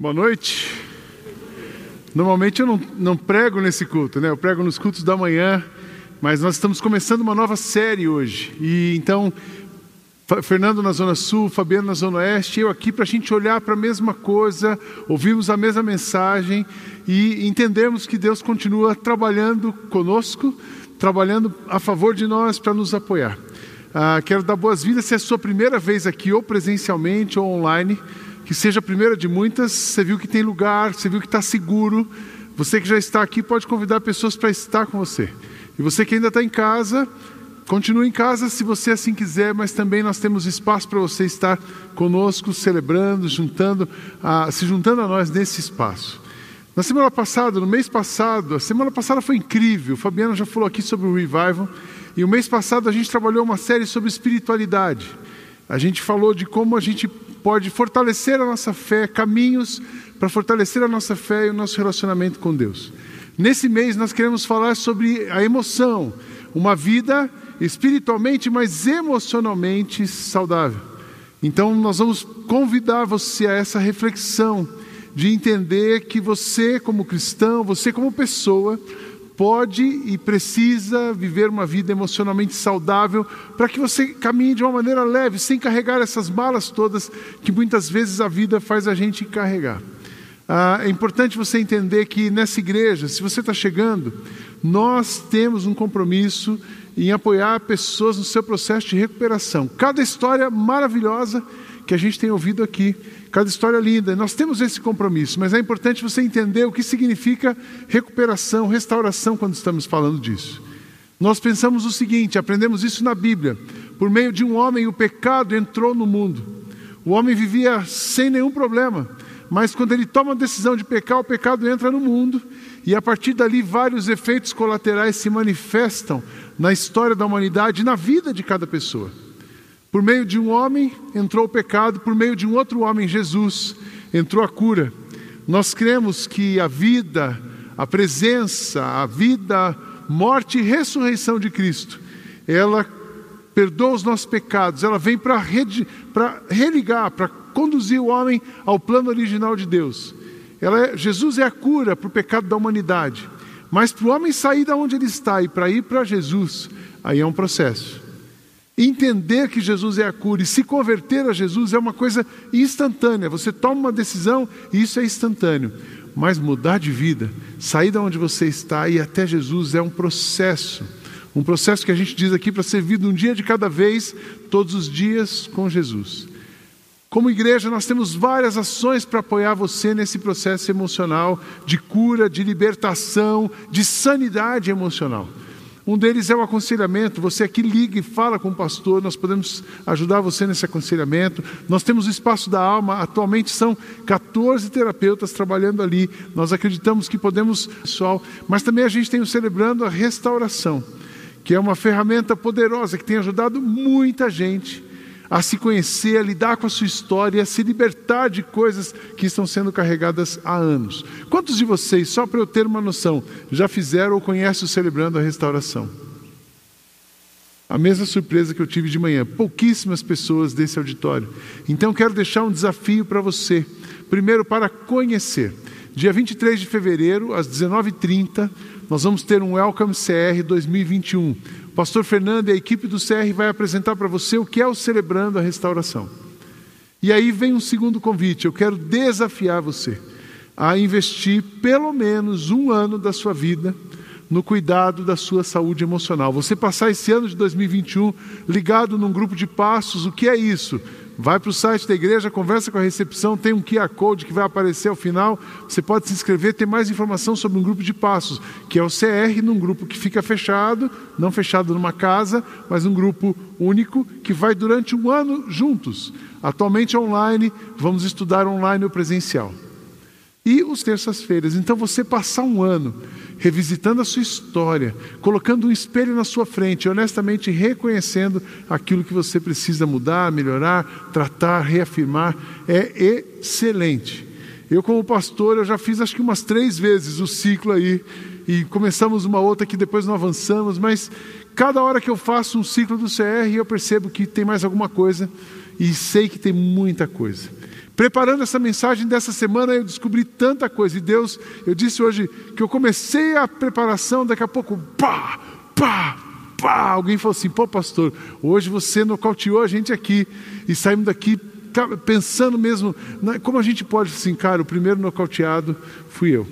Boa noite. Normalmente eu não, não, prego nesse culto, né? Eu prego nos cultos da manhã, mas nós estamos começando uma nova série hoje. E então, Fernando na Zona Sul, Fabiano na Zona Oeste, eu aqui para a gente olhar para a mesma coisa, ouvirmos a mesma mensagem e entendermos que Deus continua trabalhando conosco, trabalhando a favor de nós para nos apoiar. Ah, quero dar boas-vindas se é a sua primeira vez aqui, ou presencialmente ou online, que seja a primeira de muitas. Você viu que tem lugar, você viu que está seguro. Você que já está aqui pode convidar pessoas para estar com você. E você que ainda está em casa, continue em casa se você assim quiser, mas também nós temos espaço para você estar conosco, celebrando, juntando, ah, se juntando a nós nesse espaço. Na semana passada, no mês passado, a semana passada foi incrível. O Fabiano já falou aqui sobre o revival. E o mês passado a gente trabalhou uma série sobre espiritualidade. A gente falou de como a gente pode fortalecer a nossa fé, caminhos para fortalecer a nossa fé e o nosso relacionamento com Deus. Nesse mês nós queremos falar sobre a emoção, uma vida espiritualmente, mas emocionalmente saudável. Então nós vamos convidar você a essa reflexão de entender que você como cristão, você como pessoa, pode e precisa viver uma vida emocionalmente saudável para que você caminhe de uma maneira leve, sem carregar essas malas todas que muitas vezes a vida faz a gente carregar. Ah, é importante você entender que nessa igreja, se você está chegando, nós temos um compromisso em apoiar pessoas no seu processo de recuperação. Cada história maravilhosa que a gente tem ouvido aqui, cada história linda. Nós temos esse compromisso, mas é importante você entender o que significa recuperação, restauração quando estamos falando disso. Nós pensamos o seguinte, aprendemos isso na Bíblia. Por meio de um homem, o pecado entrou no mundo. O homem vivia sem nenhum problema, mas quando ele toma a decisão de pecar, o pecado entra no mundo e a partir dali vários efeitos colaterais se manifestam na história da humanidade e na vida de cada pessoa. Por meio de um homem entrou o pecado, por meio de um outro homem, Jesus, entrou a cura. Nós cremos que a vida, a presença, a vida, morte e ressurreição de Cristo, ela perdoa os nossos pecados, ela vem para religar, para conduzir o homem ao plano original de Deus. É, Jesus é a cura para o pecado da humanidade. Mas para o homem sair da onde ele está e para ir para Jesus, aí é um processo. Entender que Jesus é a cura e se converter a Jesus é uma coisa instantânea. Você toma uma decisão e isso é instantâneo. Mas mudar de vida, sair da onde você está e ir até Jesus é um processo. Um processo que a gente diz aqui para ser vivido um dia de cada vez, todos os dias com Jesus. Como igreja, nós temos várias ações para apoiar você nesse processo emocional de cura, de libertação, de sanidade emocional. Um deles é o aconselhamento. Você aqui liga e fala com o pastor, nós podemos ajudar você nesse aconselhamento. Nós temos o Espaço da Alma, atualmente são 14 terapeutas trabalhando ali. Nós acreditamos que podemos, pessoal, mas também a gente tem o Celebrando a Restauração, que é uma ferramenta poderosa que tem ajudado muita gente a se conhecer, a lidar com a sua história, a se libertar de coisas que estão sendo carregadas há anos. Quantos de vocês, só para eu ter uma noção, já fizeram ou conhecem o Celebrando a Restauração? A mesma surpresa que eu tive de manhã, pouquíssimas pessoas desse auditório. Então quero deixar um desafio para você. Primeiro, para conhecer. Dia 23 de fevereiro, às 19h30, nós vamos ter um Welcome CR 2021 pastor Fernando e a equipe do CR vai apresentar para você o que é o Celebrando a Restauração. E aí vem um segundo convite. Eu quero desafiar você a investir pelo menos um ano da sua vida no cuidado da sua saúde emocional. Você passar esse ano de 2021 ligado num grupo de passos, o que é isso? Vai para o site da igreja, conversa com a recepção, tem um QR Code que vai aparecer ao final. Você pode se inscrever, ter mais informação sobre um grupo de passos, que é o CR, num grupo que fica fechado, não fechado numa casa, mas um grupo único que vai durante um ano juntos. Atualmente online, vamos estudar online ou presencial. E os terças-feiras. Então você passar um ano revisitando a sua história, colocando um espelho na sua frente, honestamente reconhecendo aquilo que você precisa mudar, melhorar, tratar, reafirmar, é excelente. Eu, como pastor, eu já fiz acho que umas três vezes o ciclo aí, e começamos uma outra que depois não avançamos, mas cada hora que eu faço um ciclo do CR, eu percebo que tem mais alguma coisa, e sei que tem muita coisa. Preparando essa mensagem dessa semana, eu descobri tanta coisa. E Deus, eu disse hoje que eu comecei a preparação, daqui a pouco, pá, pá, pá. Alguém falou assim: pô, pastor, hoje você nocauteou a gente aqui. E saímos daqui pensando mesmo, como a gente pode assim, cara, o primeiro nocauteado fui eu.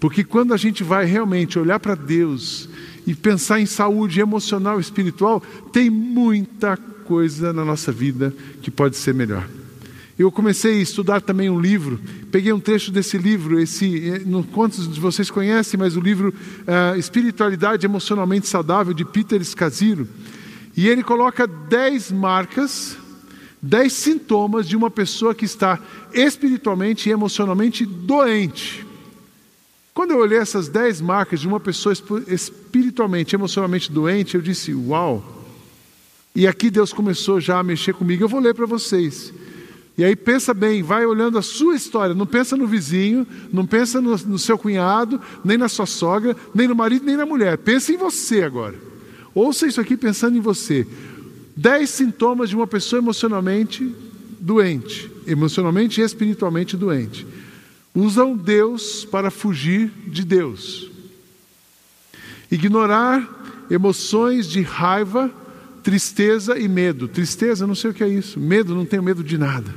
Porque quando a gente vai realmente olhar para Deus e pensar em saúde emocional e espiritual, tem muita coisa na nossa vida que pode ser melhor. Eu comecei a estudar também um livro, peguei um trecho desse livro, esse, eh, não quantos de vocês conhecem, mas o livro uh, Espiritualidade Emocionalmente Saudável, de Peter Escaziro. E ele coloca dez marcas, dez sintomas de uma pessoa que está espiritualmente e emocionalmente doente. Quando eu olhei essas dez marcas de uma pessoa espiritualmente, emocionalmente doente, eu disse: Uau! E aqui Deus começou já a mexer comigo. Eu vou ler para vocês. E aí pensa bem, vai olhando a sua história, não pensa no vizinho, não pensa no, no, seu cunhado, nem na sua sogra, nem no marido, nem na mulher. Pensa em você agora. Ouça isso aqui pensando em você. Dez sintomas de uma pessoa emocionalmente doente, emocionalmente e espiritualmente doente. Usam Deus para fugir de Deus. Ignorar emoções de raiva, tristeza e medo. Tristeza, não sei o que é isso. Medo, não tenho medo de nada.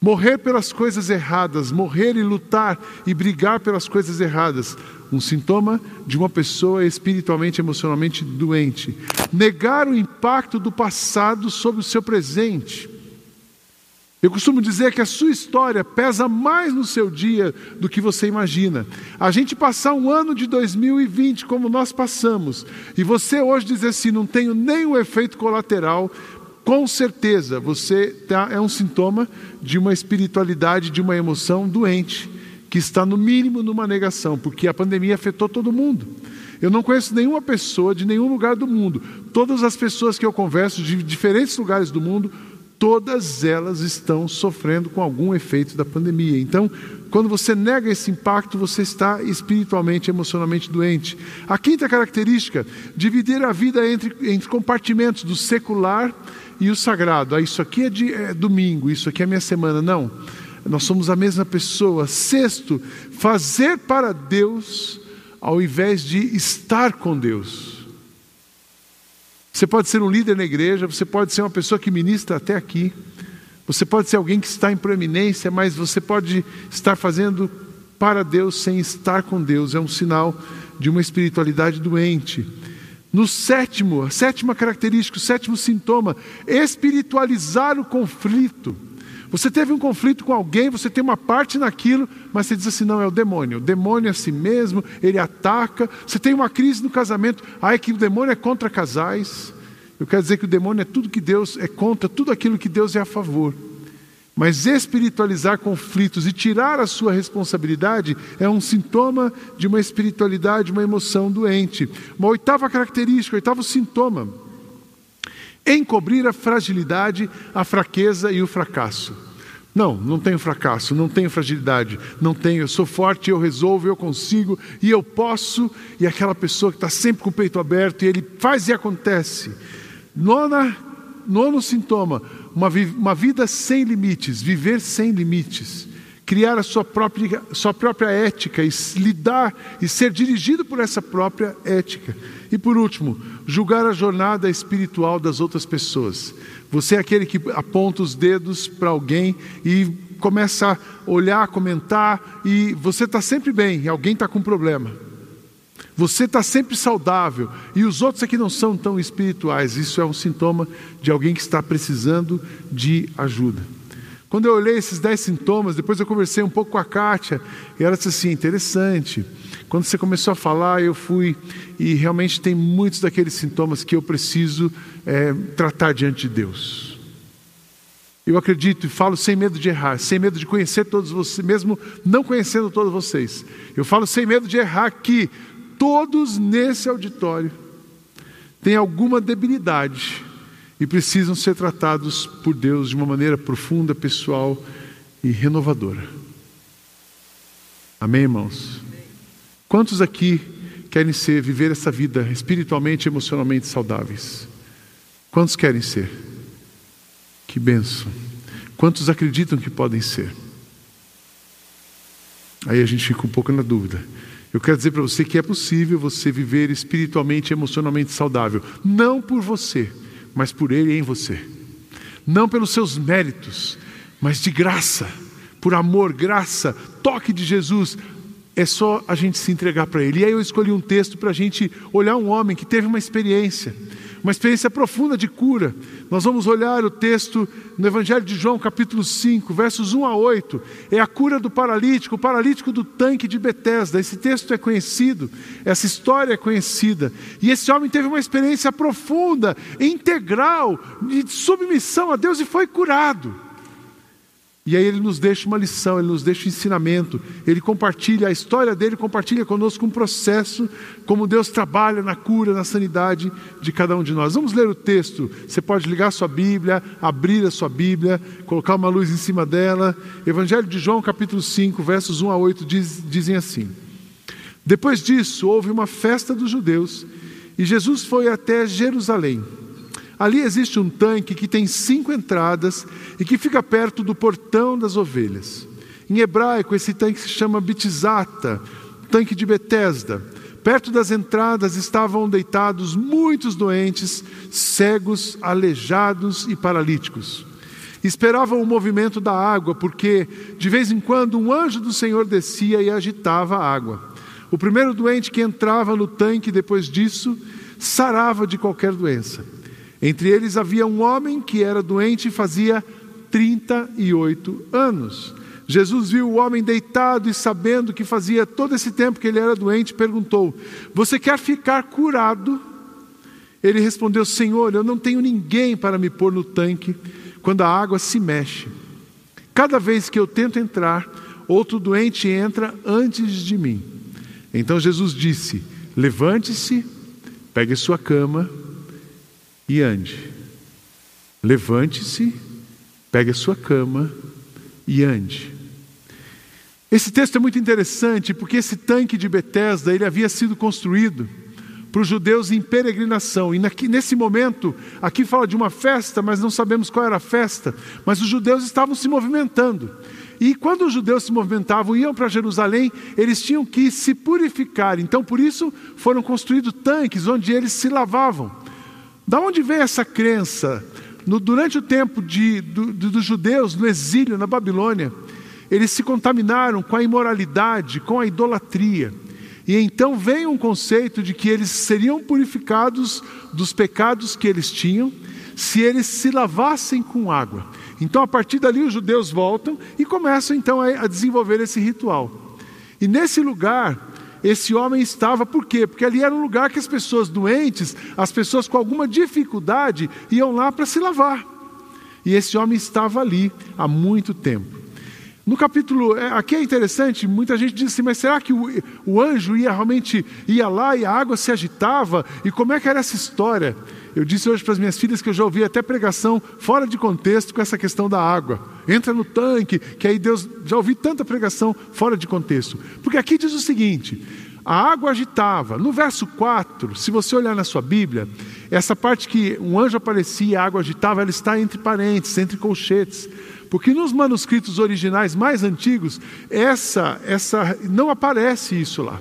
Morrer pelas coisas erradas, morrer e lutar e brigar pelas coisas erradas, um sintoma de uma pessoa espiritualmente, emocionalmente doente. Negar o impacto do passado sobre o seu presente. Eu costumo dizer que a sua história pesa mais no seu dia do que você imagina. A gente passar um ano de 2020 como nós passamos, e você hoje dizer assim: não tenho nenhum efeito colateral, com certeza você tá, é um sintoma de uma espiritualidade, de uma emoção doente, que está no mínimo numa negação, porque a pandemia afetou todo mundo. Eu não conheço nenhuma pessoa de nenhum lugar do mundo. Todas as pessoas que eu converso de diferentes lugares do mundo todas elas estão sofrendo com algum efeito da pandemia. Então, quando você nega esse impacto, você está espiritualmente, emocionalmente doente. A quinta característica, dividir a vida entre, entre compartimentos do secular e o sagrado. Ah, isso aqui é, de, é domingo, isso aqui é minha semana. Não, nós somos a mesma pessoa. Sexto, fazer para Deus ao invés de estar com Deus. Você pode ser um líder na igreja, você pode ser uma pessoa que ministra até aqui, você pode ser alguém que está em proeminência, mas você pode estar fazendo para Deus sem estar com Deus. É um sinal de uma espiritualidade doente. No sétimo, a sétima característica, o sétimo sintoma, espiritualizar o conflito. Você teve um conflito com alguém, você tem uma parte naquilo, mas você diz assim: não, é o demônio. O demônio é si mesmo, ele ataca. Você tem uma crise no casamento, ah, é que o demônio é contra casais. Eu quero dizer que o demônio é tudo que Deus é contra, tudo aquilo que Deus é a favor. Mas espiritualizar conflitos e tirar a sua responsabilidade é um sintoma de uma espiritualidade, uma emoção doente. Uma oitava característica, oitavo sintoma encobrir a fragilidade, a fraqueza e o fracasso. Não, não tenho fracasso, não tenho fragilidade, não tenho, eu sou forte, eu resolvo, eu consigo e eu posso. E aquela pessoa que está sempre com o peito aberto e ele faz e acontece. Nona, nono sintoma, uma, uma vida sem limites, viver sem limites criar a sua própria, sua própria ética e lidar e ser dirigido por essa própria ética. E por último, julgar a jornada espiritual das outras pessoas. Você é aquele que aponta os dedos para alguém e começa a olhar, comentar, e você está sempre bem, e alguém está com problema. Você está sempre saudável e os outros aqui não são tão espirituais. Isso é um sintoma de alguém que está precisando de ajuda. Quando eu olhei esses dez sintomas, depois eu conversei um pouco com a Kátia, e ela disse assim: interessante. Quando você começou a falar, eu fui, e realmente tem muitos daqueles sintomas que eu preciso é, tratar diante de Deus. Eu acredito e falo sem medo de errar, sem medo de conhecer todos vocês, mesmo não conhecendo todos vocês. Eu falo sem medo de errar que todos nesse auditório têm alguma debilidade e precisam ser tratados por Deus de uma maneira profunda, pessoal e renovadora. Amém, irmãos? Quantos aqui querem ser, viver essa vida espiritualmente e emocionalmente saudáveis? Quantos querem ser? Que benção. Quantos acreditam que podem ser? Aí a gente fica um pouco na dúvida. Eu quero dizer para você que é possível você viver espiritualmente e emocionalmente saudável, não por você, mas por Ele em você. Não pelos seus méritos, mas de graça, por amor, graça, toque de Jesus. É só a gente se entregar para Ele. E aí eu escolhi um texto para a gente olhar um homem que teve uma experiência uma experiência profunda de cura. Nós vamos olhar o texto no Evangelho de João, capítulo 5, versos 1 a 8. É a cura do paralítico, o paralítico do tanque de Betesda. Esse texto é conhecido, essa história é conhecida. E esse homem teve uma experiência profunda, integral, de submissão a Deus e foi curado. E aí ele nos deixa uma lição, ele nos deixa um ensinamento, ele compartilha a história dele, compartilha conosco um processo, como Deus trabalha na cura, na sanidade de cada um de nós. Vamos ler o texto. Você pode ligar a sua Bíblia, abrir a sua Bíblia, colocar uma luz em cima dela. Evangelho de João, capítulo 5, versos 1 a 8, diz, dizem assim: Depois disso, houve uma festa dos judeus e Jesus foi até Jerusalém. Ali existe um tanque que tem cinco entradas e que fica perto do portão das ovelhas. Em hebraico, esse tanque se chama Bitizata, tanque de Betesda. Perto das entradas estavam deitados muitos doentes, cegos, aleijados e paralíticos. Esperavam o movimento da água, porque de vez em quando um anjo do Senhor descia e agitava a água. O primeiro doente que entrava no tanque depois disso sarava de qualquer doença. Entre eles havia um homem que era doente e fazia 38 anos. Jesus viu o homem deitado e, sabendo que fazia todo esse tempo que ele era doente, perguntou: Você quer ficar curado? Ele respondeu: Senhor, eu não tenho ninguém para me pôr no tanque quando a água se mexe. Cada vez que eu tento entrar, outro doente entra antes de mim. Então Jesus disse: Levante-se, pegue sua cama e ande. Levante-se, pegue a sua cama e ande. Esse texto é muito interessante porque esse tanque de Betesda ele havia sido construído para os judeus em peregrinação. E naqui, nesse momento, aqui fala de uma festa, mas não sabemos qual era a festa. Mas os judeus estavam se movimentando. E quando os judeus se movimentavam, iam para Jerusalém, eles tinham que se purificar. Então, por isso, foram construídos tanques onde eles se lavavam. Da onde vem essa crença? No, durante o tempo de, do, dos judeus no exílio na Babilônia, eles se contaminaram com a imoralidade, com a idolatria. E então vem um conceito de que eles seriam purificados dos pecados que eles tinham se eles se lavassem com água. Então, a partir dali, os judeus voltam e começam então a desenvolver esse ritual. E nesse lugar, esse homem estava, por quê? Porque ali era um lugar que as pessoas doentes, as pessoas com alguma dificuldade, iam lá para se lavar. E esse homem estava ali há muito tempo. No capítulo, é, aqui é interessante, muita gente diz assim, mas será que o, o anjo ia realmente ia lá e a água se agitava? E como é que era essa história? Eu disse hoje para as minhas filhas que eu já ouvi até pregação fora de contexto com essa questão da água. Entra no tanque, que aí Deus. Já ouvi tanta pregação fora de contexto. Porque aqui diz o seguinte: a água agitava. No verso 4, se você olhar na sua Bíblia, essa parte que um anjo aparecia e a água agitava, ela está entre parênteses, entre colchetes. Porque nos manuscritos originais mais antigos, essa, essa não aparece isso lá.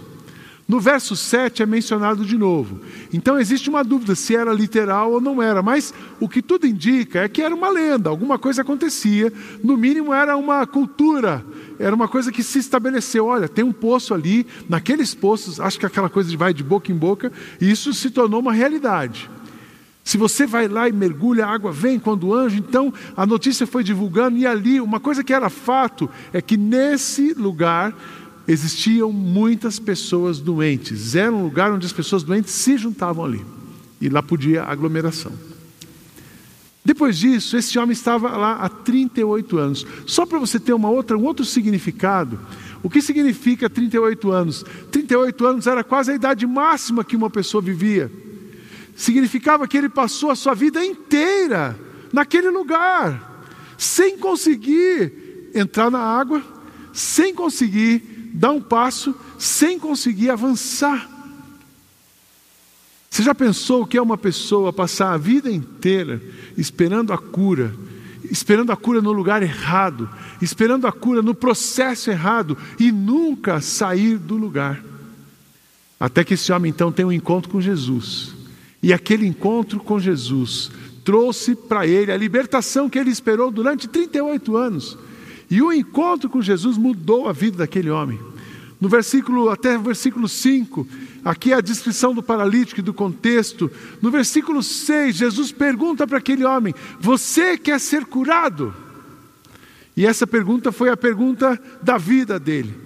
No verso 7 é mencionado de novo. Então existe uma dúvida se era literal ou não era, mas o que tudo indica é que era uma lenda, alguma coisa acontecia, no mínimo era uma cultura, era uma coisa que se estabeleceu. Olha, tem um poço ali, naqueles poços, acho que aquela coisa vai de boca em boca, e isso se tornou uma realidade. Se você vai lá e mergulha, a água vem quando o anjo, então a notícia foi divulgando, e ali, uma coisa que era fato é que nesse lugar existiam muitas pessoas doentes. Era um lugar onde as pessoas doentes se juntavam ali. E lá podia aglomeração. Depois disso, esse homem estava lá há 38 anos. Só para você ter uma outra, um outro significado. O que significa 38 anos? 38 anos era quase a idade máxima que uma pessoa vivia. Significava que ele passou a sua vida inteira naquele lugar, sem conseguir entrar na água, sem conseguir dá um passo sem conseguir avançar. Você já pensou o que é uma pessoa passar a vida inteira esperando a cura esperando a cura no lugar errado, esperando a cura no processo errado e nunca sair do lugar. Até que esse homem então tem um encontro com Jesus. E aquele encontro com Jesus trouxe para ele a libertação que ele esperou durante 38 anos. E o encontro com Jesus mudou a vida daquele homem. No versículo, até o versículo 5, aqui é a descrição do paralítico e do contexto. No versículo 6, Jesus pergunta para aquele homem: Você quer ser curado? E essa pergunta foi a pergunta da vida dele.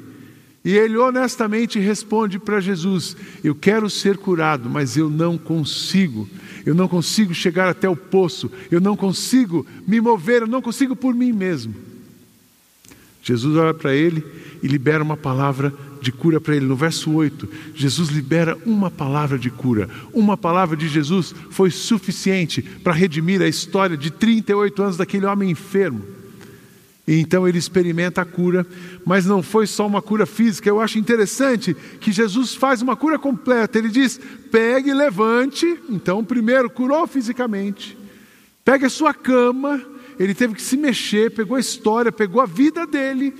E ele honestamente responde para Jesus: Eu quero ser curado, mas eu não consigo. Eu não consigo chegar até o poço. Eu não consigo me mover. Eu não consigo por mim mesmo. Jesus olha para ele e libera uma palavra de cura para ele. No verso 8, Jesus libera uma palavra de cura. Uma palavra de Jesus foi suficiente para redimir a história de 38 anos daquele homem enfermo. E então ele experimenta a cura, mas não foi só uma cura física. Eu acho interessante que Jesus faz uma cura completa. Ele diz: pegue levante. Então, primeiro, curou fisicamente. Pegue a sua cama. Ele teve que se mexer, pegou a história, pegou a vida dele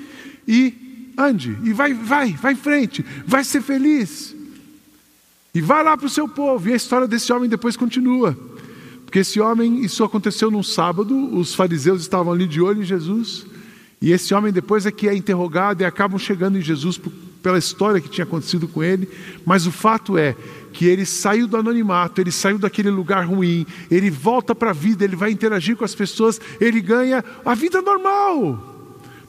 e ande. E vai, vai, vai em frente. Vai ser feliz. E vai lá para o seu povo. E a história desse homem depois continua. Porque esse homem, isso aconteceu num sábado, os fariseus estavam ali de olho em Jesus. E esse homem depois é que é interrogado e acabam chegando em Jesus pela história que tinha acontecido com ele, mas o fato é que ele saiu do anonimato, ele saiu daquele lugar ruim, ele volta para a vida, ele vai interagir com as pessoas, ele ganha a vida normal.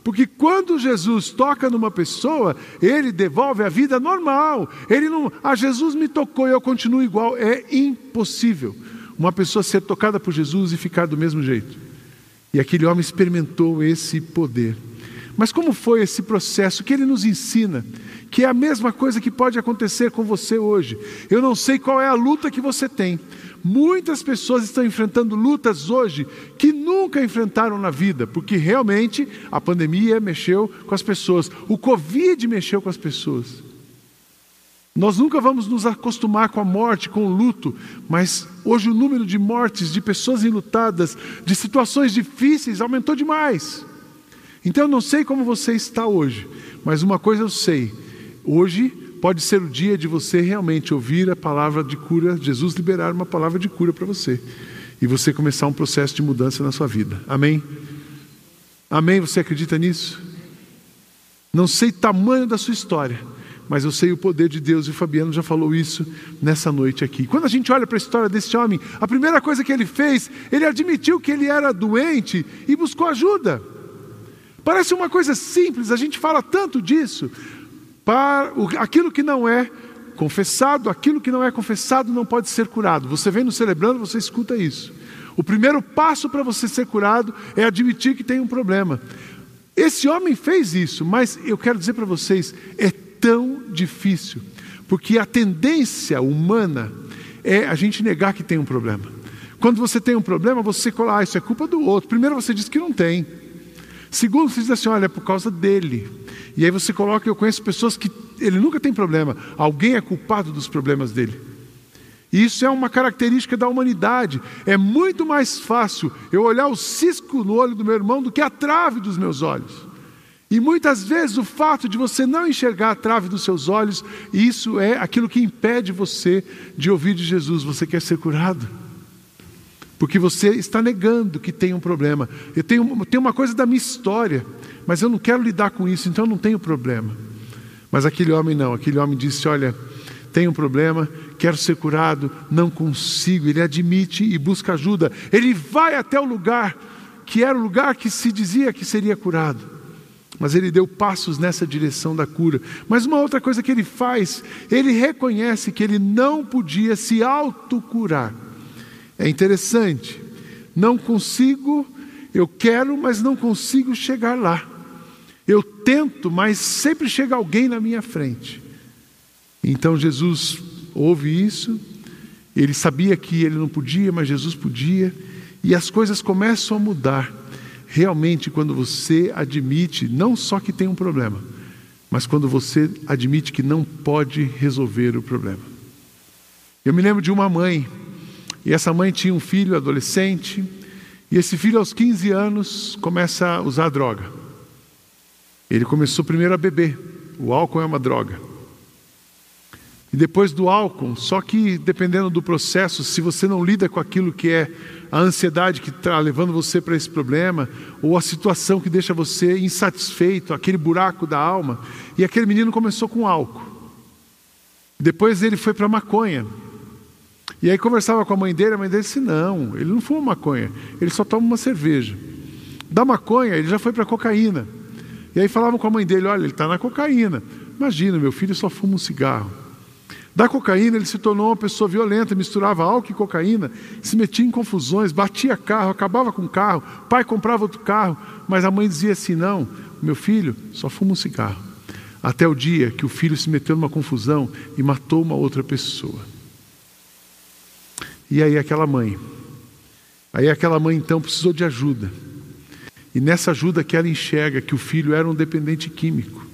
Porque quando Jesus toca numa pessoa, ele devolve a vida normal. Ele não, ah, Jesus me tocou e eu continuo igual. É impossível uma pessoa ser tocada por Jesus e ficar do mesmo jeito. E aquele homem experimentou esse poder. Mas como foi esse processo que ele nos ensina? Que é a mesma coisa que pode acontecer com você hoje. Eu não sei qual é a luta que você tem. Muitas pessoas estão enfrentando lutas hoje que nunca enfrentaram na vida, porque realmente a pandemia mexeu com as pessoas, o Covid mexeu com as pessoas. Nós nunca vamos nos acostumar com a morte, com o luto, mas hoje o número de mortes, de pessoas enlutadas, de situações difíceis aumentou demais. Então eu não sei como você está hoje, mas uma coisa eu sei: hoje pode ser o dia de você realmente ouvir a palavra de cura, Jesus liberar uma palavra de cura para você e você começar um processo de mudança na sua vida. Amém? Amém? Você acredita nisso? Não sei o tamanho da sua história mas eu sei o poder de Deus e o Fabiano já falou isso nessa noite aqui. Quando a gente olha para a história desse homem, a primeira coisa que ele fez, ele admitiu que ele era doente e buscou ajuda. Parece uma coisa simples, a gente fala tanto disso. Para aquilo que não é confessado, aquilo que não é confessado não pode ser curado. Você vem no celebrando, você escuta isso. O primeiro passo para você ser curado é admitir que tem um problema. Esse homem fez isso, mas eu quero dizer para vocês, é tão difícil, porque a tendência humana é a gente negar que tem um problema. Quando você tem um problema, você fala, ah, isso é culpa do outro. Primeiro você diz que não tem. Segundo, você diz assim, olha, é por causa dele. E aí você coloca, eu conheço pessoas que ele nunca tem problema, alguém é culpado dos problemas dele. E isso é uma característica da humanidade. É muito mais fácil eu olhar o cisco no olho do meu irmão do que a trave dos meus olhos. E muitas vezes o fato de você não enxergar a trave dos seus olhos, isso é aquilo que impede você de ouvir de Jesus. Você quer ser curado? Porque você está negando que tem um problema. Eu tenho, tenho uma coisa da minha história, mas eu não quero lidar com isso, então eu não tenho problema. Mas aquele homem não, aquele homem disse: Olha, tenho um problema, quero ser curado, não consigo. Ele admite e busca ajuda. Ele vai até o lugar que era o lugar que se dizia que seria curado mas ele deu passos nessa direção da cura. Mas uma outra coisa que ele faz, ele reconhece que ele não podia se autocurar. É interessante. Não consigo, eu quero, mas não consigo chegar lá. Eu tento, mas sempre chega alguém na minha frente. Então Jesus ouve isso, ele sabia que ele não podia, mas Jesus podia, e as coisas começam a mudar realmente quando você admite não só que tem um problema, mas quando você admite que não pode resolver o problema. Eu me lembro de uma mãe, e essa mãe tinha um filho adolescente, E esse filho, aos 15 anos, começa a usar droga. Ele começou primeiro a beber. O álcool é uma droga. E depois do álcool, só que dependendo do processo, se você não lida com aquilo que é a ansiedade que está levando você para esse problema, ou a situação que deixa você insatisfeito, aquele buraco da alma, e aquele menino começou com álcool. Depois ele foi para maconha. E aí conversava com a mãe dele, a mãe dele disse: Não, ele não fuma maconha, ele só toma uma cerveja. Da maconha, ele já foi para cocaína. E aí falavam com a mãe dele: Olha, ele está na cocaína. Imagina, meu filho só fuma um cigarro. Da cocaína, ele se tornou uma pessoa violenta, misturava álcool e cocaína, se metia em confusões, batia carro, acabava com o carro, o pai comprava outro carro, mas a mãe dizia assim: Não, meu filho só fuma um cigarro. Até o dia que o filho se meteu numa confusão e matou uma outra pessoa. E aí aquela mãe, aí aquela mãe então precisou de ajuda. E nessa ajuda que ela enxerga que o filho era um dependente químico.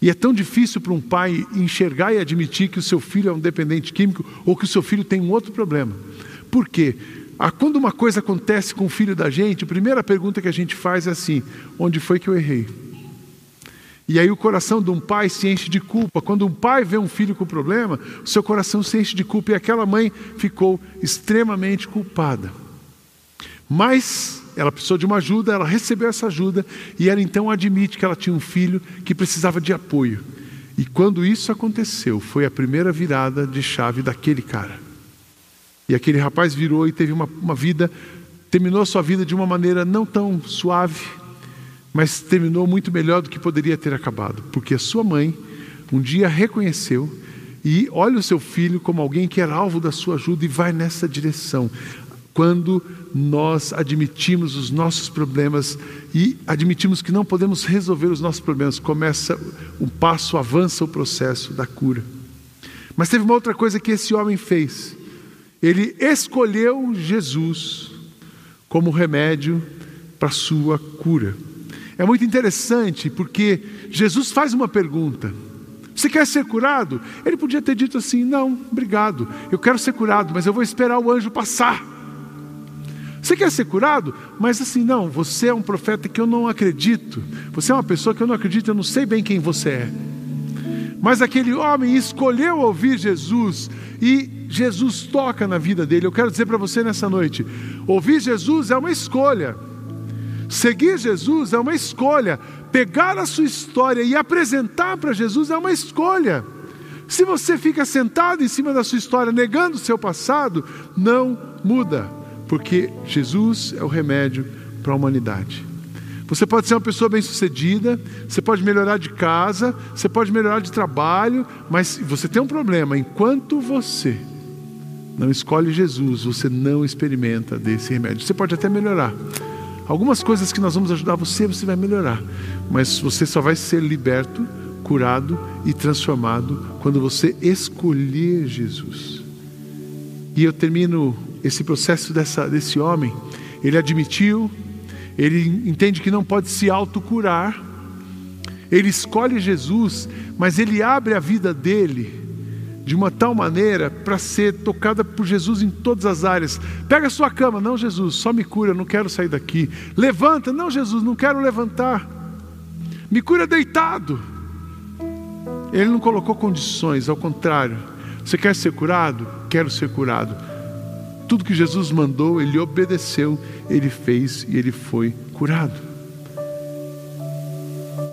E é tão difícil para um pai enxergar e admitir que o seu filho é um dependente químico ou que o seu filho tem um outro problema. Por quê? Ah, quando uma coisa acontece com o filho da gente, a primeira pergunta que a gente faz é assim: onde foi que eu errei? E aí o coração de um pai se enche de culpa. Quando um pai vê um filho com problema, o seu coração se enche de culpa e aquela mãe ficou extremamente culpada. Mas ela precisou de uma ajuda, ela recebeu essa ajuda e ela então admite que ela tinha um filho que precisava de apoio. E quando isso aconteceu, foi a primeira virada de chave daquele cara. E aquele rapaz virou e teve uma, uma vida, terminou a sua vida de uma maneira não tão suave, mas terminou muito melhor do que poderia ter acabado, porque a sua mãe um dia reconheceu e olha o seu filho como alguém que era alvo da sua ajuda e vai nessa direção. Quando nós admitimos os nossos problemas e admitimos que não podemos resolver os nossos problemas, começa um passo, avança o processo da cura. Mas teve uma outra coisa que esse homem fez. Ele escolheu Jesus como remédio para a sua cura. É muito interessante porque Jesus faz uma pergunta: Você quer ser curado? Ele podia ter dito assim: Não, obrigado, eu quero ser curado, mas eu vou esperar o anjo passar. Você quer ser curado? Mas assim, não, você é um profeta que eu não acredito. Você é uma pessoa que eu não acredito, eu não sei bem quem você é. Mas aquele homem escolheu ouvir Jesus e Jesus toca na vida dele. Eu quero dizer para você nessa noite: ouvir Jesus é uma escolha. Seguir Jesus é uma escolha. Pegar a sua história e apresentar para Jesus é uma escolha. Se você fica sentado em cima da sua história, negando o seu passado, não muda, porque Jesus é o remédio para a humanidade. Você pode ser uma pessoa bem-sucedida, você pode melhorar de casa, você pode melhorar de trabalho, mas você tem um problema: enquanto você não escolhe Jesus, você não experimenta desse remédio. Você pode até melhorar, Algumas coisas que nós vamos ajudar você, você vai melhorar. Mas você só vai ser liberto, curado e transformado quando você escolher Jesus. E eu termino esse processo dessa, desse homem. Ele admitiu, ele entende que não pode se autocurar, ele escolhe Jesus, mas ele abre a vida dele de uma tal maneira para ser tocada por Jesus em todas as áreas. Pega a sua cama, não, Jesus, só me cura, não quero sair daqui. Levanta, não, Jesus, não quero levantar. Me cura deitado. Ele não colocou condições, ao contrário. Você quer ser curado? Quero ser curado. Tudo que Jesus mandou, ele obedeceu, ele fez e ele foi curado.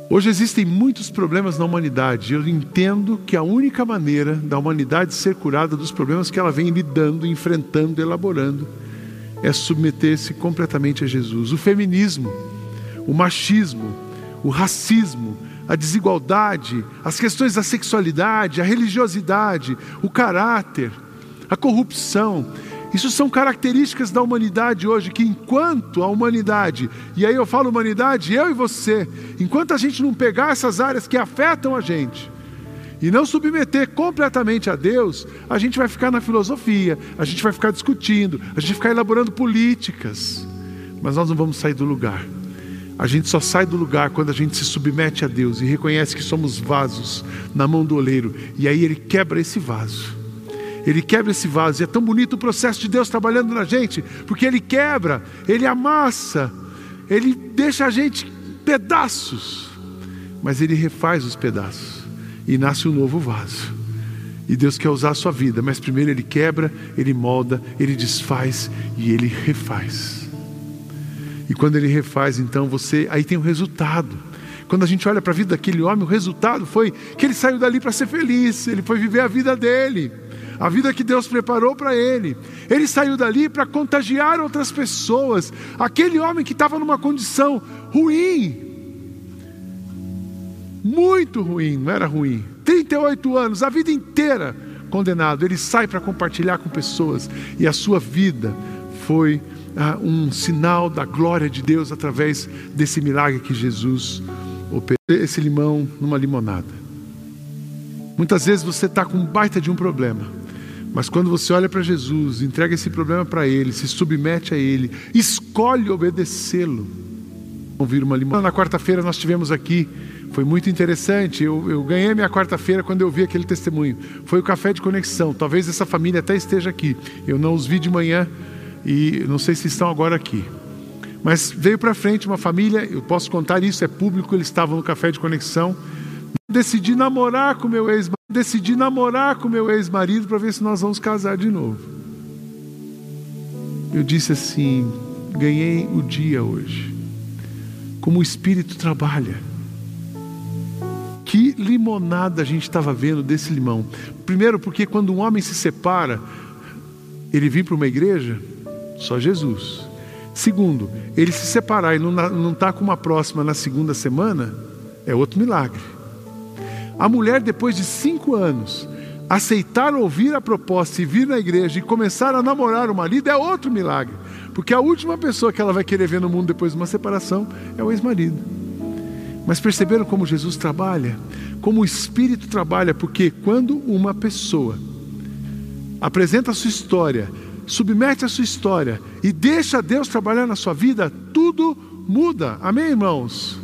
Hoje existem muitos problemas na humanidade. Eu entendo que a única maneira da humanidade ser curada dos problemas que ela vem lidando, enfrentando, elaborando, é submeter-se completamente a Jesus. O feminismo, o machismo, o racismo, a desigualdade, as questões da sexualidade, a religiosidade, o caráter, a corrupção, isso são características da humanidade hoje, que enquanto a humanidade, e aí eu falo humanidade, eu e você, enquanto a gente não pegar essas áreas que afetam a gente, e não submeter completamente a Deus, a gente vai ficar na filosofia, a gente vai ficar discutindo, a gente vai ficar elaborando políticas, mas nós não vamos sair do lugar. A gente só sai do lugar quando a gente se submete a Deus e reconhece que somos vasos na mão do oleiro, e aí ele quebra esse vaso Ele quebra esse vaso. E é tão bonito o processo de Deus trabalhando na gente, porque Ele quebra, Ele amassa, Ele deixa a gente pedaços, mas Ele refaz os pedaços e nasce um novo vaso. E Deus quer usar a sua vida, mas primeiro Ele quebra, Ele molda, Ele desfaz e Ele refaz. E quando Ele refaz, então você, aí tem o um resultado. Quando a gente olha para a vida daquele homem, o resultado foi que ele saiu dali para ser feliz, ele foi viver a vida dele, a vida que Deus preparou para ele. Ele saiu dali para contagiar outras pessoas. Aquele homem que estava numa condição ruim, muito ruim, não era ruim, 38 anos, a vida inteira condenado, ele sai para compartilhar com pessoas e a sua vida foi ah, um sinal da glória de Deus através desse milagre que Jesus operou. Esse limão numa limonada. Muitas vezes você está com baita de um problema, mas quando você olha para Jesus, entrega esse problema para Ele, se submete a Ele, escolhe obedecê-lo, vira uma limonada. Na quarta-feira nós tivemos aqui foi muito interessante. Eu, eu ganhei minha quarta-feira quando eu vi aquele testemunho. Foi o café de conexão. Talvez essa família até esteja aqui. Eu não os vi de manhã e não sei se estão agora aqui. Mas veio para frente uma família, eu posso contar isso, é público, eles estavam no café de conexão. Decidi namorar com meu ex, decidi namorar com meu ex-marido para ver se nós vamos casar de novo. Eu disse assim: ganhei o dia hoje. Como o espírito trabalha. Que limonada a gente estava vendo desse limão. Primeiro, porque quando um homem se separa, ele vir para uma igreja, só Jesus. Segundo, ele se separar e não está com uma próxima na segunda semana, é outro milagre. A mulher, depois de cinco anos, aceitar ouvir a proposta e vir na igreja e começar a namorar o marido é outro milagre. Porque a última pessoa que ela vai querer ver no mundo depois de uma separação é o ex-marido. Mas perceberam como Jesus trabalha? Como o Espírito trabalha? Porque quando uma pessoa apresenta a sua história, submete a sua história e deixa Deus trabalhar na sua vida, tudo muda. Amém, irmãos?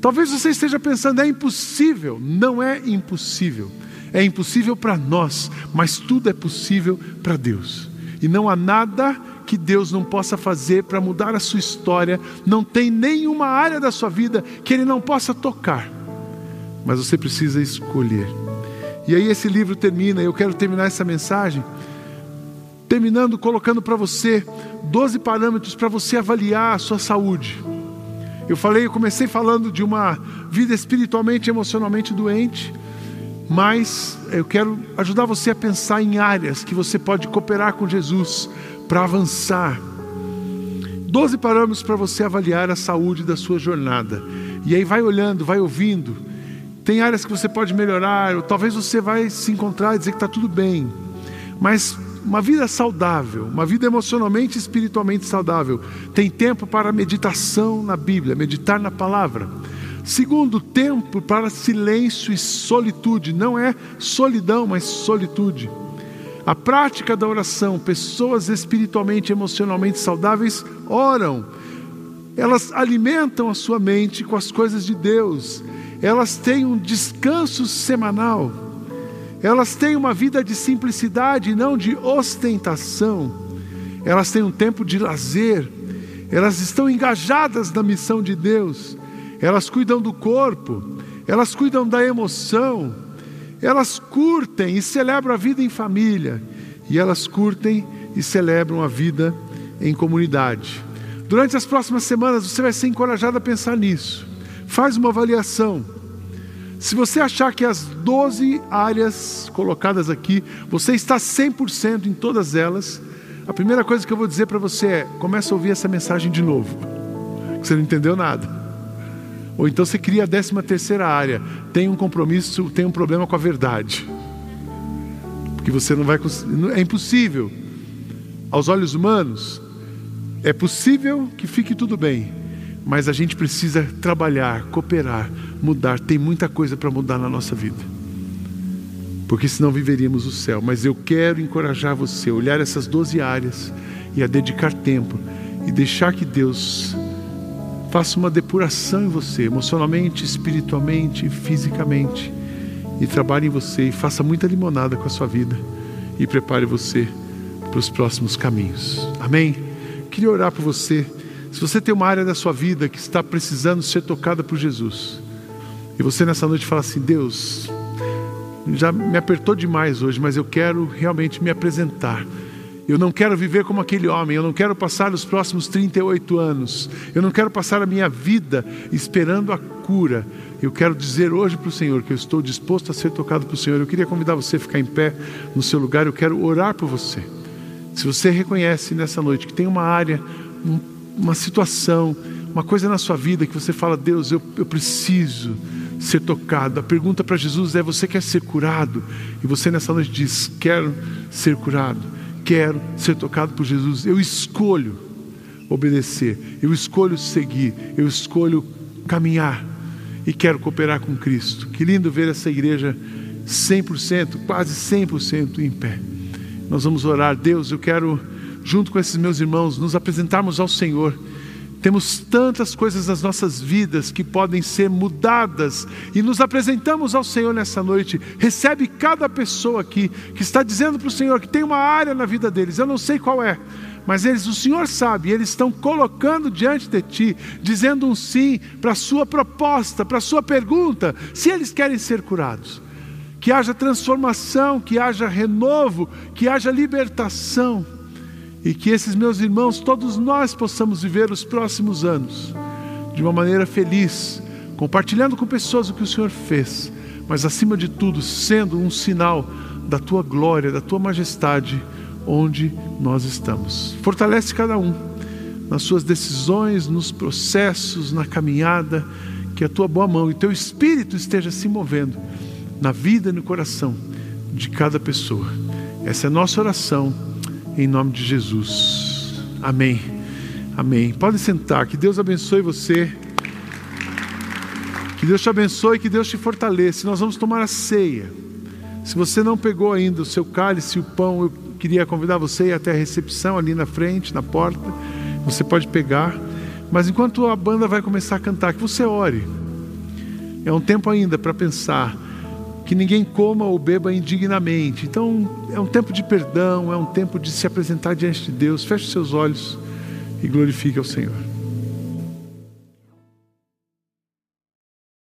Talvez você esteja pensando, é impossível. Não é impossível. É impossível para nós, mas tudo é possível para Deus. E não há nada que Deus não possa fazer para mudar a sua história, não tem nenhuma área da sua vida que Ele não possa tocar, mas você precisa escolher. E aí esse livro termina, eu quero terminar essa mensagem, terminando colocando para você 12 parâmetros para você avaliar a sua saúde. Eu falei, eu comecei falando de uma vida espiritualmente e emocionalmente doente, mas eu quero ajudar você a pensar em áreas que você pode cooperar com Jesus para avançar. Doze parâmetros para você avaliar a saúde da sua jornada. E aí vai olhando, vai ouvindo. Tem áreas que você pode melhorar, ou talvez você vai se encontrar e dizer que está tudo bem. Mas uma vida saudável, uma vida emocionalmente e espiritualmente saudável, tem tempo para meditação na Bíblia, meditar na palavra. Segundo, tempo para silêncio e solitude. Não é solidão, mas solitude. A prática da oração, pessoas espiritualmente e emocionalmente saudáveis oram. Elas alimentam a sua mente com as coisas de Deus. Elas têm um descanso semanal. Elas têm uma vida de simplicidade não de ostentação. Elas têm um tempo de lazer. Elas estão engajadas na missão de Deus. Elas cuidam do corpo. Elas cuidam da emoção elas curtem e celebram a vida em família, e elas curtem e celebram a vida em comunidade. Durante as próximas semanas você vai ser encorajado a pensar nisso. Faz uma avaliação. Se você achar que as 12 áreas colocadas aqui, você está 100% em todas elas, a primeira coisa que eu vou dizer para você é: comece a ouvir essa mensagem de novo. Você não entendeu nada. Ou então você cria a décima terceira área, tem um compromisso, tem um problema com a verdade. Porque você não vai é impossível. Aos olhos humanos, é possível que fique tudo bem, mas a gente precisa trabalhar, cooperar, mudar. Tem muita coisa para mudar na nossa vida. Porque senão viveríamos o céu. Mas eu quero encorajar você a olhar essas 12 áreas e a dedicar tempo e deixar que Deus Faça uma depuração em você, emocionalmente, espiritualmente, fisicamente. E trabalhe em você e faça muita limonada com a sua vida. e prepare você para os próximos caminhos. Amém? Queria orar por você. Se você tem uma área da sua vida que está precisando ser tocada por Jesus, e você nessa noite fala assim: Deus, já me apertou demais hoje, mas eu quero realmente me apresentar. Eu não quero viver como aquele homem, eu não quero passar os próximos 38 anos, eu não quero passar a minha vida esperando a cura. Eu quero dizer hoje para o Senhor que eu estou disposto a ser tocado pelo Senhor. Eu queria convidar você a ficar em pé no seu lugar, eu quero orar por você. Se você reconhece nessa noite que tem uma área, uma situação, uma coisa na sua vida que você fala, Deus, eu, eu preciso ser tocado. A pergunta para Jesus é: você quer ser curado? E você nessa noite diz: quero ser curado, quero ser tocado por Jesus. Eu escolho obedecer, eu escolho seguir, eu escolho caminhar e quero cooperar com Cristo. Que lindo ver essa igreja 100%, quase 100% em pé. Nós vamos orar, Deus, eu quero, junto com esses meus irmãos, nos apresentarmos ao Senhor. Temos tantas coisas nas nossas vidas que podem ser mudadas e nos apresentamos ao Senhor nessa noite. Recebe cada pessoa aqui que está dizendo para o Senhor que tem uma área na vida deles, eu não sei qual é, mas eles, o Senhor sabe, eles estão colocando diante de Ti, dizendo um sim para a Sua proposta, para a Sua pergunta, se eles querem ser curados. Que haja transformação, que haja renovo, que haja libertação e que esses meus irmãos, todos nós possamos viver os próximos anos de uma maneira feliz, compartilhando com pessoas o que o Senhor fez, mas acima de tudo, sendo um sinal da tua glória, da tua majestade, onde nós estamos. Fortalece cada um nas suas decisões, nos processos, na caminhada, que a tua boa mão e teu espírito esteja se movendo na vida e no coração de cada pessoa. Essa é a nossa oração, em nome de Jesus. Amém. Amém. Pode sentar, que Deus abençoe você. Que Deus te abençoe, que Deus te fortaleça. Nós vamos tomar a ceia. Se você não pegou ainda o seu cálice o pão, eu queria convidar você a ir até a recepção ali na frente, na porta. Você pode pegar. Mas enquanto a banda vai começar a cantar, que você ore. É um tempo ainda para pensar que ninguém coma ou beba indignamente. Então, é um tempo de perdão, é um tempo de se apresentar diante de Deus. Feche seus olhos e glorifique ao Senhor.